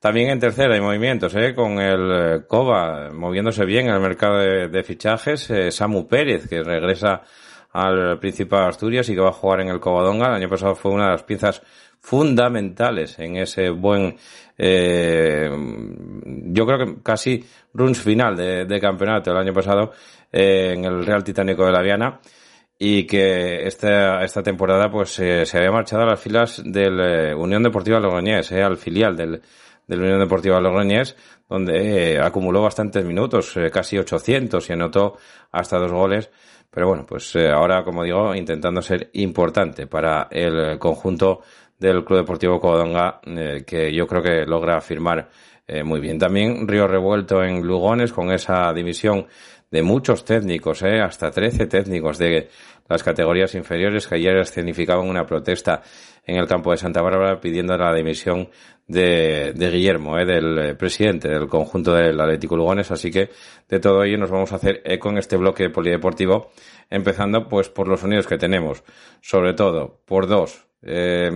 También en tercera hay movimientos, ¿eh? con el eh, Cova moviéndose bien en el mercado de, fichajes, eh, Samu Pérez que regresa al Principado de Asturias y que va a jugar en el Covadonga. El año pasado fue una de las piezas fundamentales en ese buen, eh, yo creo que casi runs final de, campeonato el año pasado eh, en el Real Titánico de la Viana y que esta, esta temporada pues eh, se había marchado a las filas del eh, Unión Deportiva Logroñés, eh, al filial del, del Unión Deportiva Logroñés, donde eh, acumuló bastantes minutos, eh, casi 800 y anotó hasta dos goles. Pero bueno, pues eh, ahora, como digo, intentando ser importante para el conjunto del Club Deportivo Covadonga, que yo creo que logra firmar muy bien. También Río Revuelto en Lugones, con esa división de muchos técnicos, eh, hasta 13 técnicos de las categorías inferiores que ayer escenificaban una protesta en el campo de Santa Bárbara pidiendo la dimisión de, de Guillermo, eh, del eh, presidente del conjunto del Atlético Lugones. Así que de todo ello nos vamos a hacer eco en este bloque polideportivo, empezando pues por los sonidos que tenemos, sobre todo por dos. Eh,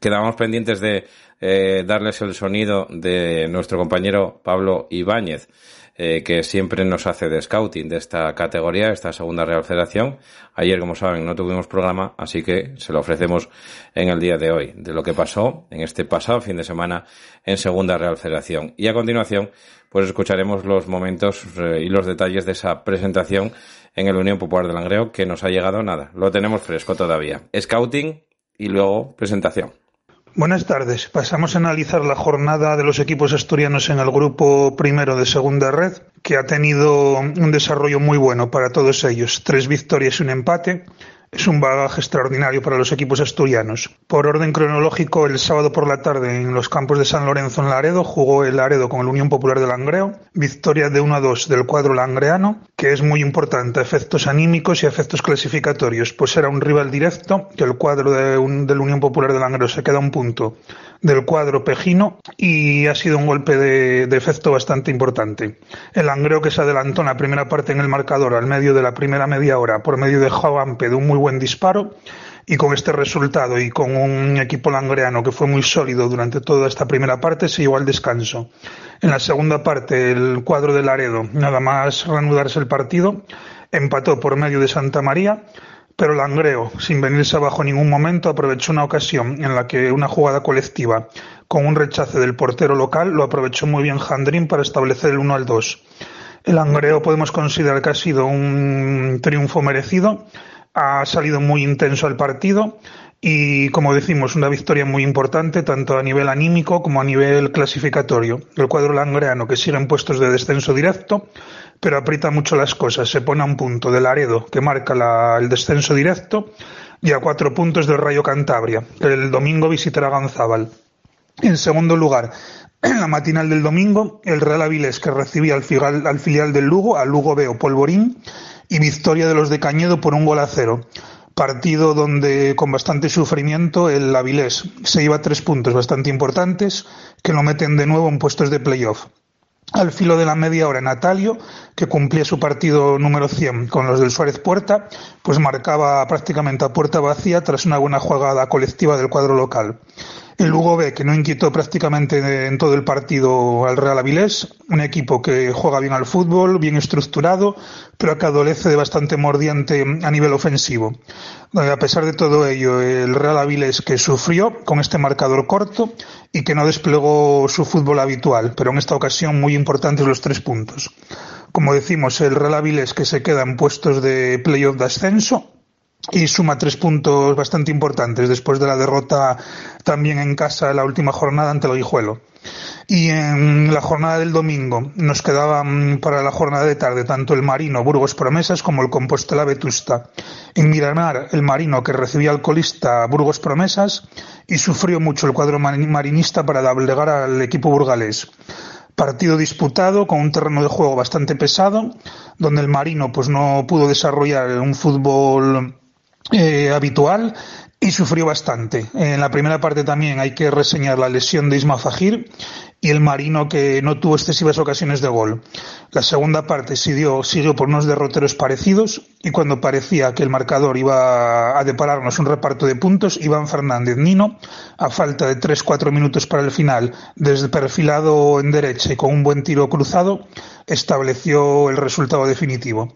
quedamos pendientes de eh, darles el sonido de nuestro compañero Pablo Ibáñez, eh, que siempre nos hace de scouting de esta categoría, esta segunda Real. Ayer, como saben, no tuvimos programa, así que se lo ofrecemos en el día de hoy, de lo que pasó en este pasado fin de semana en segunda Real. Y a continuación, pues escucharemos los momentos eh, y los detalles de esa presentación en el Unión Popular de Langreo, que nos ha llegado nada. Lo tenemos fresco todavía. Scouting y luego presentación. Buenas tardes. Pasamos a analizar la jornada de los equipos asturianos en el grupo primero de segunda red, que ha tenido un desarrollo muy bueno para todos ellos. Tres victorias y un empate. Es un bagaje extraordinario para los equipos asturianos. Por orden cronológico, el sábado por la tarde en los campos de San Lorenzo en Laredo jugó el Laredo con el Unión Popular de Langreo. Victoria de 1 a 2 del cuadro langreano, que es muy importante efectos anímicos y efectos clasificatorios, pues era un rival directo, que el cuadro de un, del Unión Popular de Langreo se queda un punto del cuadro pejino y ha sido un golpe de, de, efecto bastante importante. El Langreo que se adelantó en la primera parte en el marcador al medio de la primera media hora por medio de Javampe de un muy buen disparo y con este resultado y con un equipo langreano que fue muy sólido durante toda esta primera parte se llevó al descanso. En la segunda parte el cuadro de Laredo, nada más reanudarse el partido, empató por medio de Santa María pero Langreo, sin venirse abajo en ningún momento, aprovechó una ocasión en la que una jugada colectiva con un rechace del portero local lo aprovechó muy bien Jandrín para establecer el 1 al 2. El Langreo podemos considerar que ha sido un triunfo merecido, ha salido muy intenso el partido y, como decimos, una victoria muy importante tanto a nivel anímico como a nivel clasificatorio. El cuadro langreano que sigue en puestos de descenso directo pero aprieta mucho las cosas. Se pone a un punto del Laredo que marca la, el descenso directo y a cuatro puntos del Rayo Cantabria, que el domingo visitará Gonzábal. En segundo lugar, en la matinal del domingo, el Real Avilés que recibía al filial, al filial del Lugo, al Lugo Veo Polvorín, y victoria de los de Cañedo por un gol a cero. Partido donde con bastante sufrimiento el Avilés se lleva tres puntos bastante importantes que lo meten de nuevo en puestos de playoff. Al filo de la media hora, Natalio, que cumplía su partido número 100 con los del Suárez Puerta, pues marcaba prácticamente a puerta vacía tras una buena jugada colectiva del cuadro local. El Lugo B, que no inquietó prácticamente en todo el partido al Real Avilés, un equipo que juega bien al fútbol, bien estructurado, pero que adolece de bastante mordiente a nivel ofensivo. Eh, A pesar de todo ello, el Real Avilés que sufrió con este marcador corto y que no desplegó su fútbol habitual, pero en esta ocasión muy importantes los tres puntos. Como decimos, el Real Avilés que se queda en puestos de playoff de ascenso y suma tres puntos bastante importantes después de la derrota también en casa la última jornada ante el Guijuelo. Y en la jornada del domingo nos quedaban para la jornada de tarde tanto el Marino Burgos Promesas como el Compostela Vetusta. En Miramar, el Marino que recibía al colista Burgos Promesas y sufrió mucho el cuadro mari- marinista para doblegar al equipo burgalés. Partido disputado con un terreno de juego bastante pesado, donde el Marino pues no pudo desarrollar un fútbol eh, habitual y sufrió bastante. En la primera parte también hay que reseñar la lesión de Isma Fajir y el Marino que no tuvo excesivas ocasiones de gol. La segunda parte siguió, siguió por unos derroteros parecidos y cuando parecía que el marcador iba a depararnos un reparto de puntos, Iván Fernández Nino, a falta de 3-4 minutos para el final, desde perfilado en derecha y con un buen tiro cruzado, estableció el resultado definitivo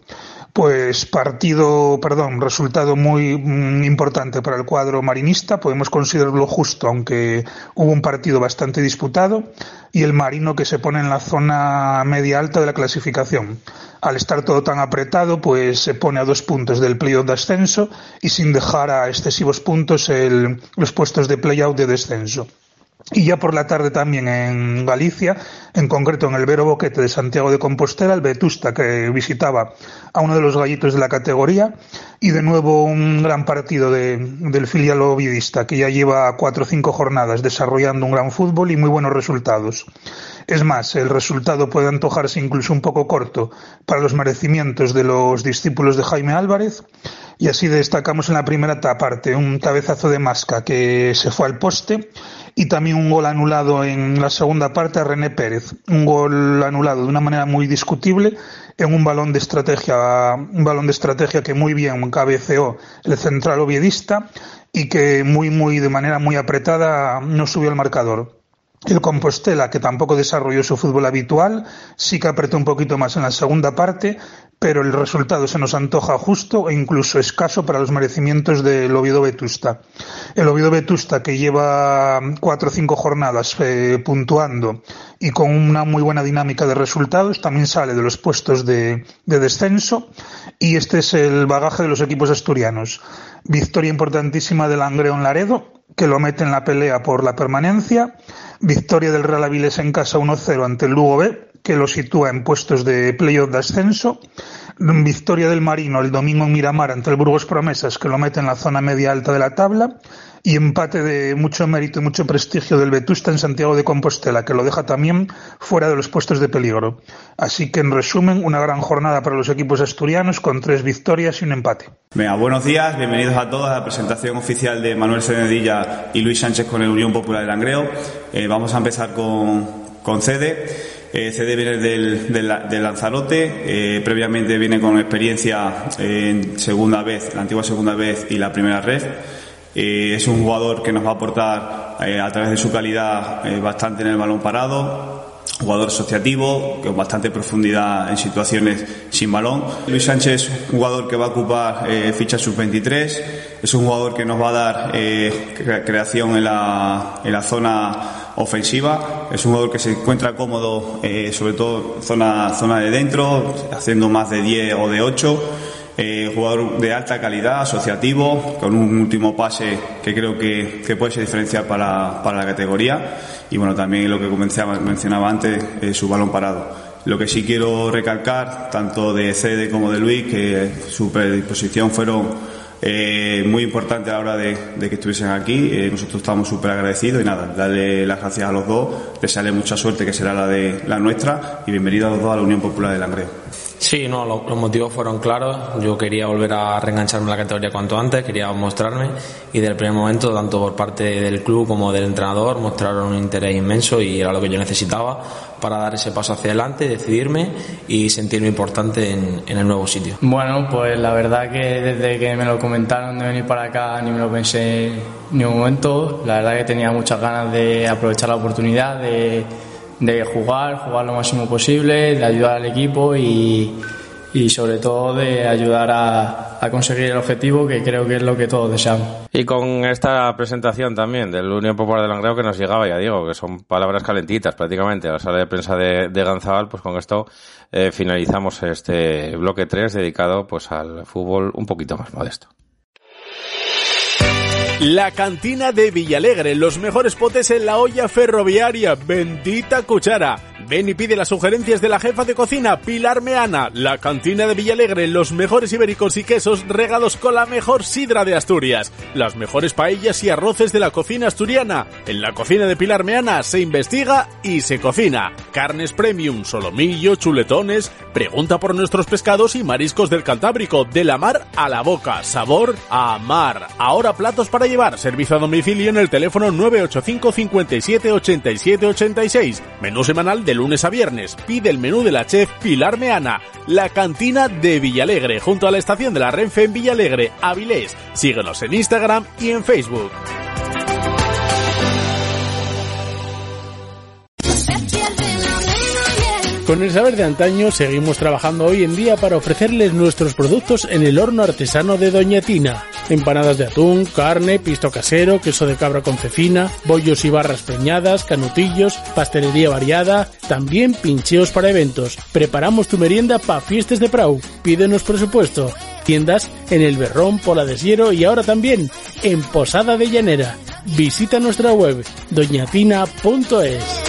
pues partido, perdón, resultado muy mm, importante para el cuadro marinista, podemos considerarlo justo, aunque hubo un partido bastante disputado, y el marino que se pone en la zona media alta de la clasificación. Al estar todo tan apretado, pues se pone a dos puntos del playoff de ascenso y sin dejar a excesivos puntos el- los puestos de playout de descenso. Y ya por la tarde también en Galicia, en concreto en el Vero Boquete de Santiago de Compostela, el Vetusta que visitaba a uno de los gallitos de la categoría y de nuevo un gran partido de- del filial ovidista que ya lleva cuatro o cinco jornadas desarrollando un gran fútbol y muy buenos resultados. Es más, el resultado puede antojarse incluso un poco corto para los merecimientos de los discípulos de Jaime Álvarez y así destacamos en la primera parte un cabezazo de Masca que se fue al poste y también un gol anulado en la segunda parte a René Pérez. Un gol anulado de una manera muy discutible en un balón de estrategia, un balón de estrategia que muy bien cabeceó el central oviedista y que muy, muy, de manera muy apretada no subió al marcador. El Compostela, que tampoco desarrolló su fútbol habitual, sí que apretó un poquito más en la segunda parte, pero el resultado se nos antoja justo e incluso escaso para los merecimientos del Oviedo Vetusta. El Oviedo Vetusta, que lleva cuatro o cinco jornadas eh, puntuando y con una muy buena dinámica de resultados, también sale de los puestos de, de descenso y este es el bagaje de los equipos asturianos. Victoria importantísima del Angreón Laredo, que lo mete en la pelea por la permanencia. Victoria del Real Avilés en casa 1-0 ante el Lugo B, que lo sitúa en puestos de playoff de ascenso. Victoria del Marino el domingo en Miramar ante el Burgos Promesas, que lo mete en la zona media alta de la tabla. Y empate de mucho mérito y mucho prestigio del Vetusta en Santiago de Compostela, que lo deja también fuera de los puestos de peligro. Así que, en resumen, una gran jornada para los equipos asturianos con tres victorias y un empate. Venga, buenos días, bienvenidos a todos a la presentación oficial de Manuel Senedilla y Luis Sánchez con el Unión Popular del Langreo. Eh, vamos a empezar con, con Cede. Eh, Cede viene del, del, del Lanzarote, eh, previamente viene con experiencia en segunda vez, la antigua segunda vez y la primera red. Eh, es un jugador que nos va a aportar eh, a través de su calidad eh, bastante en el balón parado, jugador asociativo, con bastante profundidad en situaciones sin balón. Luis Sánchez es un jugador que va a ocupar ficha sub-23, es un jugador que nos va a dar cre- creación en la, en la zona ofensiva, es un jugador que se encuentra cómodo, sobre todo zona, zona de dentro, haciendo más de 10 o de 8. Eh, jugador de alta calidad, asociativo, con un último pase que creo que, que puede ser diferencial para, para la categoría. Y bueno, también lo que mencionaba, mencionaba antes, eh, su balón parado. Lo que sí quiero recalcar, tanto de Cede como de Luis, que su predisposición fueron eh, muy importante a la hora de, de que estuviesen aquí. Nosotros estamos súper agradecidos y nada, darle las gracias a los dos, desearle mucha suerte que será la de la nuestra y bienvenidos a los dos a la Unión Popular de Langreo. Sí, no, lo- los motivos fueron claros. Yo quería volver a reengancharme en la categoría cuanto antes, quería mostrarme y desde el primer momento, tanto por parte del club como del entrenador, mostraron un interés inmenso y era lo que yo necesitaba para dar ese paso hacia adelante, decidirme y sentirme importante en, en el nuevo sitio. Bueno, pues la verdad que desde que me lo comentaron de venir para acá ni me lo pensé ni un momento. La verdad que tenía muchas ganas de aprovechar la oportunidad de, de jugar, jugar lo máximo posible, de ayudar al equipo y, y sobre todo de ayudar a, a conseguir el objetivo que creo que es lo que todos deseamos. Y con esta presentación también del Unión Popular de Langreo que nos llegaba, ya digo, que son palabras calentitas prácticamente a la sala de prensa de, de Ganzabal, pues con esto eh, finalizamos este bloque 3 dedicado pues al fútbol un poquito más modesto. La cantina de Villalegre, los mejores potes en la olla ferroviaria, bendita cuchara. Ven y pide las sugerencias de la jefa de cocina, Pilar Meana. La cantina de Villalegre, los mejores ibéricos y quesos regados con la mejor sidra de Asturias. Las mejores paellas y arroces de la cocina asturiana. En la cocina de Pilar Meana se investiga y se cocina. Carnes premium, solomillo, chuletones. Pregunta por nuestros pescados y mariscos del Cantábrico, de la mar a la boca, sabor a mar. Ahora platos para llevar, servicio a domicilio en el teléfono 985 57 87 86. Menú semanal de lunes a viernes. Pide el menú de la chef Pilar Meana. La cantina de Villalegre, junto a la estación de la Renfe en Villalegre, Avilés. Síguenos en Instagram y en Facebook. Con el saber de antaño seguimos trabajando hoy en día para ofrecerles nuestros productos en el horno artesano de Doña Tina. Empanadas de atún, carne, pisto casero, queso de cabra con cecina, bollos y barras preñadas, canutillos, pastelería variada, también pincheos para eventos. Preparamos tu merienda para fiestas de Prau. Pídenos presupuesto. Tiendas en El Berrón, Pola de Siero y ahora también en Posada de Llanera. Visita nuestra web doñatina.es.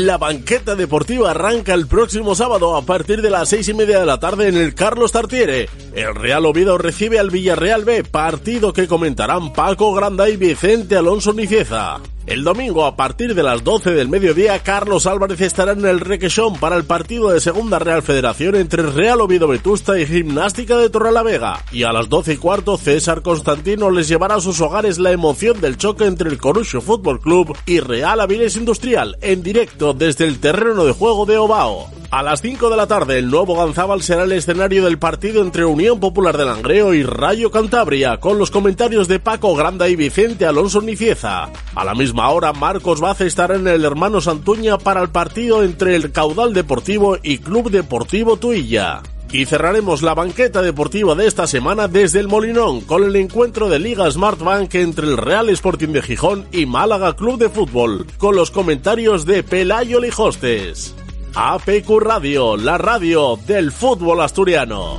La banqueta deportiva arranca el próximo sábado a partir de las seis y media de la tarde en el Carlos Tartiere. El Real Oviedo recibe al Villarreal B, partido que comentarán Paco Granda y Vicente Alonso Nicieza. El domingo a partir de las 12 del mediodía, Carlos Álvarez estará en el Requesón para el partido de Segunda Real Federación entre Real Oviedo Vetusta y Gimnástica de Torrelavega. Y a las 12 y cuarto, César Constantino les llevará a sus hogares la emoción del choque entre el Corucho Fútbol Club y Real Avilés Industrial en directo desde el terreno de juego de Ovao. A las 5 de la tarde, el nuevo Ganzábal será el escenario del partido entre Unión Popular de Langreo y Rayo Cantabria, con los comentarios de Paco Granda y Vicente Alonso Nicieza. A la hora, Marcos Baza estará en el Hermano Santuña para el partido entre el Caudal Deportivo y Club Deportivo Tuilla. Y cerraremos la banqueta deportiva de esta semana desde el Molinón con el encuentro de Liga Smart Bank entre el Real Sporting de Gijón y Málaga Club de Fútbol, con los comentarios de Pelayo Lijostes. APQ Radio, la radio del fútbol asturiano.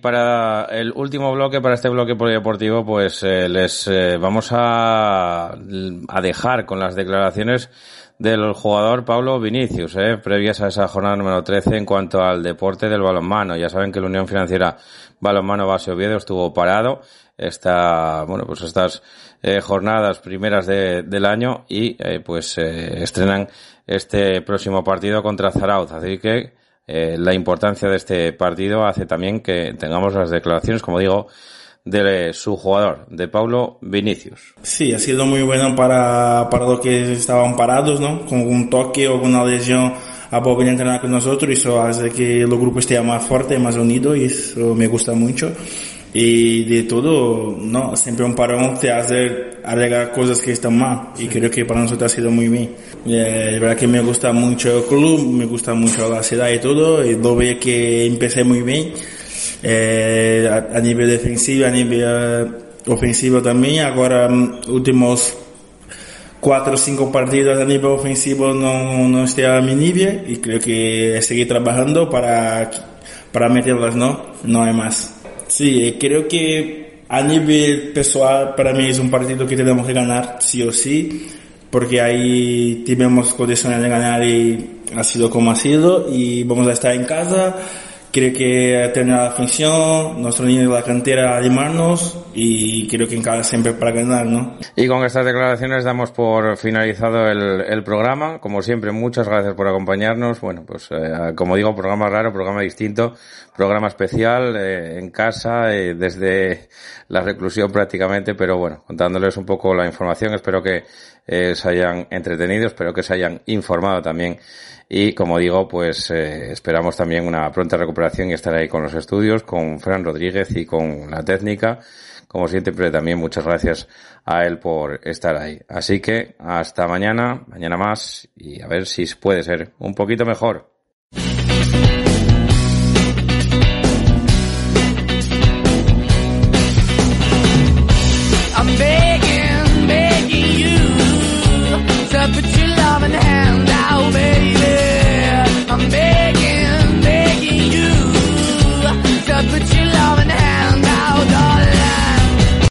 Para el último bloque, para este bloque polideportivo, pues eh, les eh, vamos a, a dejar con las declaraciones del jugador Pablo Vinicius, eh, previas a esa jornada número 13 en cuanto al deporte del balonmano. Ya saben que la Unión Financiera Balonmano Base Oviedo estuvo parado esta, bueno, pues estas eh, jornadas primeras de, del año y eh, pues eh, estrenan este próximo partido contra Zarauz. Así que eh, la importancia de este partido hace también que tengamos las declaraciones, como digo, de su jugador, de Paulo Vinicius. Sí, ha sido muy bueno para, para los que estaban parados, ¿no? Con un toque o alguna lesión a poder entrenar con nosotros, eso hace que el grupo esté más fuerte, más unido y eso me gusta mucho. Y de todo, no, siempre un parón te hace arreglar cosas que están mal y creo que para nosotros ha sido muy bien. Eh, de verdad que me gusta mucho el club, me gusta mucho la ciudad y todo, y lo veo que empecé muy bien, eh, a, a nivel defensivo, a nivel eh, ofensivo también, ahora mm, últimos cuatro o cinco partidos a nivel ofensivo no, no estoy a mi nivel y creo que seguir trabajando para, para meterlas, ¿no? No hay más. Sí, creo que a nivel personal para mí es un partido que tenemos que ganar, sí o sí, porque ahí tenemos condiciones de ganar y ha sido como ha sido y vamos a estar en casa. Creo que tener la función, nuestro niño de la cantera animarnos y creo que en casa siempre para ganar, ¿no? Y con estas declaraciones damos por finalizado el, el programa. Como siempre, muchas gracias por acompañarnos. Bueno, pues eh, como digo, programa raro, programa distinto, programa especial eh, en casa, eh, desde la reclusión prácticamente, pero bueno, contándoles un poco la información. Espero que eh, se hayan entretenido, espero que se hayan informado también. Y como digo, pues eh, esperamos también una pronta recuperación y estar ahí con los estudios, con Fran Rodríguez y con la técnica. Como siempre, también muchas gracias a él por estar ahí. Así que hasta mañana, mañana más, y a ver si puede ser un poquito mejor.